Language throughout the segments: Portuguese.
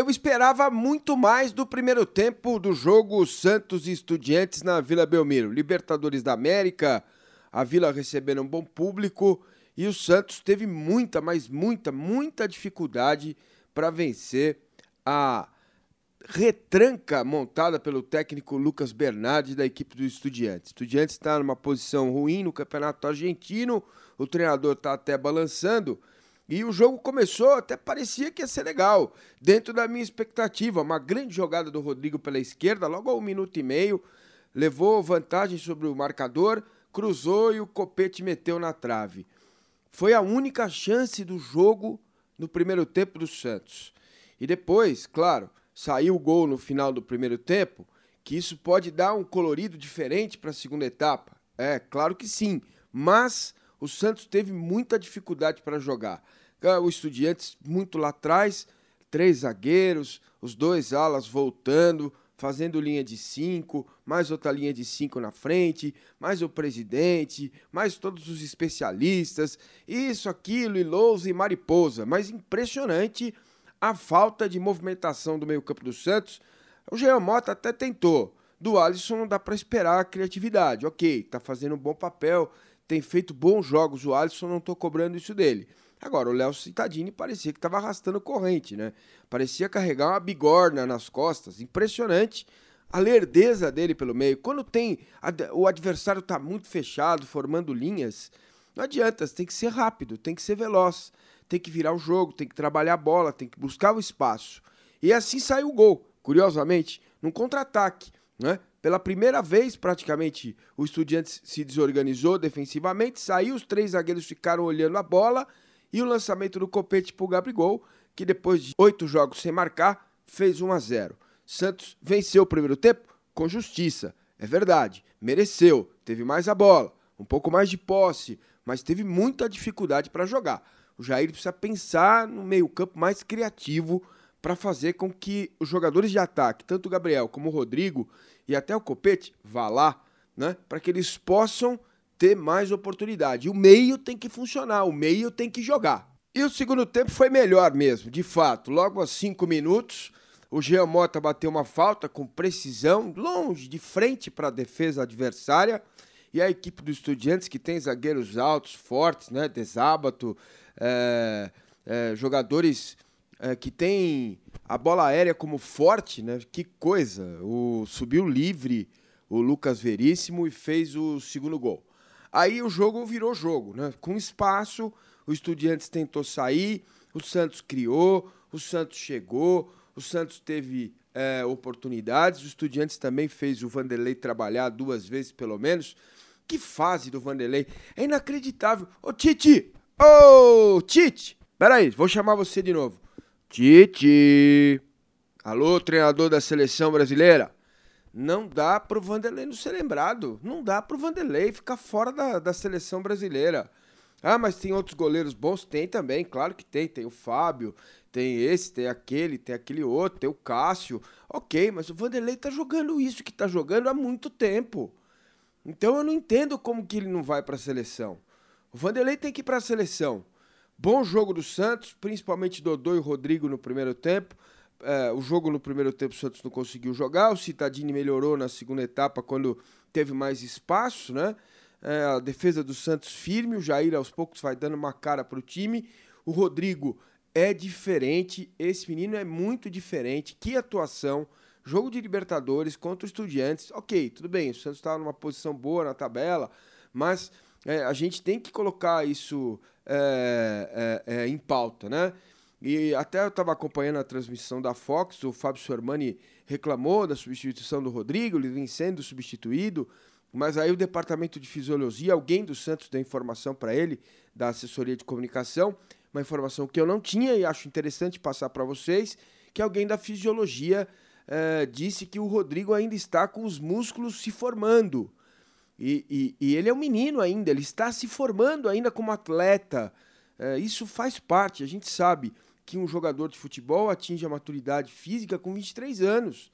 eu esperava muito mais do primeiro tempo do jogo Santos e Estudiantes na Vila Belmiro. Libertadores da América, a Vila recebendo um bom público e o Santos teve muita, mas muita, muita dificuldade para vencer a retranca montada pelo técnico Lucas Bernardi da equipe do Estudiantes. O Estudiantes está numa posição ruim no campeonato argentino, o treinador está até balançando e o jogo começou, até parecia que ia ser legal, dentro da minha expectativa. Uma grande jogada do Rodrigo pela esquerda, logo a um minuto e meio, levou vantagem sobre o marcador, cruzou e o Copete meteu na trave. Foi a única chance do jogo no primeiro tempo do Santos. E depois, claro, saiu o gol no final do primeiro tempo, que isso pode dar um colorido diferente para a segunda etapa. É, claro que sim, mas o Santos teve muita dificuldade para jogar. O Estudiantes muito lá atrás, três zagueiros, os dois alas voltando, fazendo linha de cinco, mais outra linha de cinco na frente, mais o presidente, mais todos os especialistas, isso, aquilo, e lousa e mariposa. Mas impressionante a falta de movimentação do meio-campo do Santos. O Jean Mota até tentou. Do Alisson não dá para esperar a criatividade. Ok, tá fazendo um bom papel, tem feito bons jogos. O Alisson não tô cobrando isso dele. Agora, o Léo Cittadini parecia que estava arrastando corrente, né? Parecia carregar uma bigorna nas costas. Impressionante a lerdeza dele pelo meio. Quando tem o adversário está muito fechado, formando linhas, não adianta, tem que ser rápido, tem que ser veloz, tem que virar o jogo, tem que trabalhar a bola, tem que buscar o espaço. E assim saiu o gol, curiosamente, num contra-ataque, né? Pela primeira vez, praticamente, o Estudiantes se desorganizou defensivamente, saiu, os três zagueiros ficaram olhando a bola e o lançamento do Copete para o Gabigol, que depois de oito jogos sem marcar, fez 1 a 0. Santos venceu o primeiro tempo com justiça, é verdade, mereceu, teve mais a bola, um pouco mais de posse, mas teve muita dificuldade para jogar. O Jair precisa pensar no meio-campo mais criativo para fazer com que os jogadores de ataque, tanto o Gabriel como o Rodrigo e até o Copete, vá lá, né, para que eles possam ter mais oportunidade. O meio tem que funcionar, o meio tem que jogar. E o segundo tempo foi melhor mesmo, de fato. Logo aos cinco minutos, o Jean Mota bateu uma falta com precisão, longe, de frente para a defesa adversária. E a equipe do Estudiantes, que tem zagueiros altos, fortes, né? Desábato, é, é, jogadores é, que tem a bola aérea como forte, né? Que coisa! O, subiu livre o Lucas Veríssimo e fez o segundo gol. Aí o jogo virou jogo, né? Com espaço, o Estudiantes tentou sair, o Santos criou, o Santos chegou, o Santos teve é, oportunidades, o Estudiantes também fez o Vanderlei trabalhar duas vezes pelo menos. Que fase do Vanderlei! É inacreditável! Ô Tite! Ô Tite! Peraí, vou chamar você de novo. Tite! Alô, treinador da seleção brasileira? Não dá pro Vanderlei não ser lembrado. Não dá pro Vanderlei ficar fora da, da seleção brasileira. Ah, mas tem outros goleiros bons? Tem também, claro que tem. Tem o Fábio, tem esse, tem aquele, tem aquele outro, tem o Cássio. Ok, mas o Vanderlei tá jogando isso que tá jogando há muito tempo. Então eu não entendo como que ele não vai para a seleção. O Vanderlei tem que ir para a seleção. Bom jogo do Santos, principalmente Dodô e Rodrigo no primeiro tempo. É, o jogo no primeiro tempo o Santos não conseguiu jogar, o Citadini melhorou na segunda etapa quando teve mais espaço, né? É, a defesa do Santos firme, o Jair aos poucos vai dando uma cara para o time. O Rodrigo é diferente, esse menino é muito diferente. Que atuação! Jogo de Libertadores contra os Estudiantes. Ok, tudo bem, o Santos estava numa posição boa na tabela, mas é, a gente tem que colocar isso é, é, é em pauta, né? E até eu estava acompanhando a transmissão da Fox, o Fábio Sormani reclamou da substituição do Rodrigo, ele vem sendo substituído, mas aí o departamento de fisiologia, alguém do Santos deu informação para ele, da assessoria de comunicação, uma informação que eu não tinha e acho interessante passar para vocês, que alguém da fisiologia eh, disse que o Rodrigo ainda está com os músculos se formando. E, e, e, ele é um menino ainda, ele está se formando ainda como atleta. Eh, isso faz parte, a gente sabe que um jogador de futebol atinge a maturidade física com 23 anos.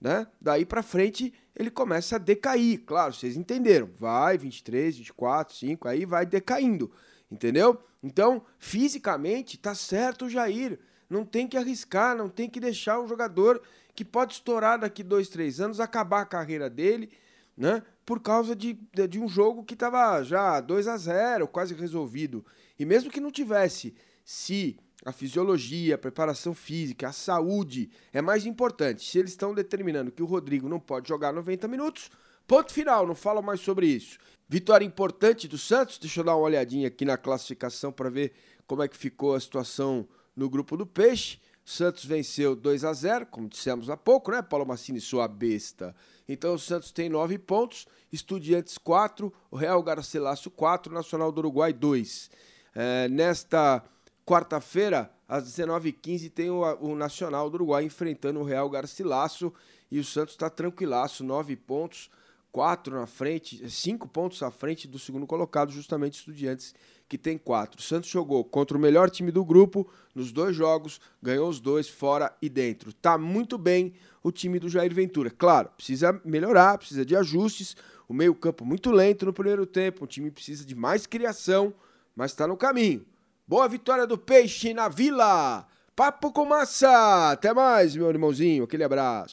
Né? Daí para frente ele começa a decair. Claro, vocês entenderam. Vai 23, 24, 5, aí vai decaindo. Entendeu? Então, fisicamente, tá certo o Jair. Não tem que arriscar, não tem que deixar um jogador que pode estourar daqui dois, três anos, acabar a carreira dele, né? Por causa de, de um jogo que estava já 2 a 0 quase resolvido. E mesmo que não tivesse, se a fisiologia, a preparação física, a saúde é mais importante, se eles estão determinando que o Rodrigo não pode jogar 90 minutos, ponto final, não falo mais sobre isso. Vitória importante do Santos, deixa eu dar uma olhadinha aqui na classificação para ver como é que ficou a situação no grupo do Peixe. Santos venceu 2 a 0, como dissemos há pouco, né? Paulo Massini, sua besta. Então o Santos tem 9 pontos, Estudiantes 4, o Real Garcilasso 4, Nacional do Uruguai 2. É, nesta quarta-feira, às 19h15, tem o, o, Nacional do Uruguai enfrentando o Real Garcilasso e o Santos está tranquilaço, 9 pontos, 4 na frente, 5 pontos à frente do segundo colocado, justamente Estudiantes que tem quatro. O Santos jogou contra o melhor time do grupo nos dois jogos, ganhou os dois fora e dentro. Tá muito bem o time do Jair Ventura. Claro, precisa melhorar, precisa de ajustes. O meio-campo muito lento no primeiro tempo, o time precisa de mais criação, mas está no caminho. Boa vitória do Peixe na Vila. Papo com massa. Até mais, meu irmãozinho. Aquele abraço.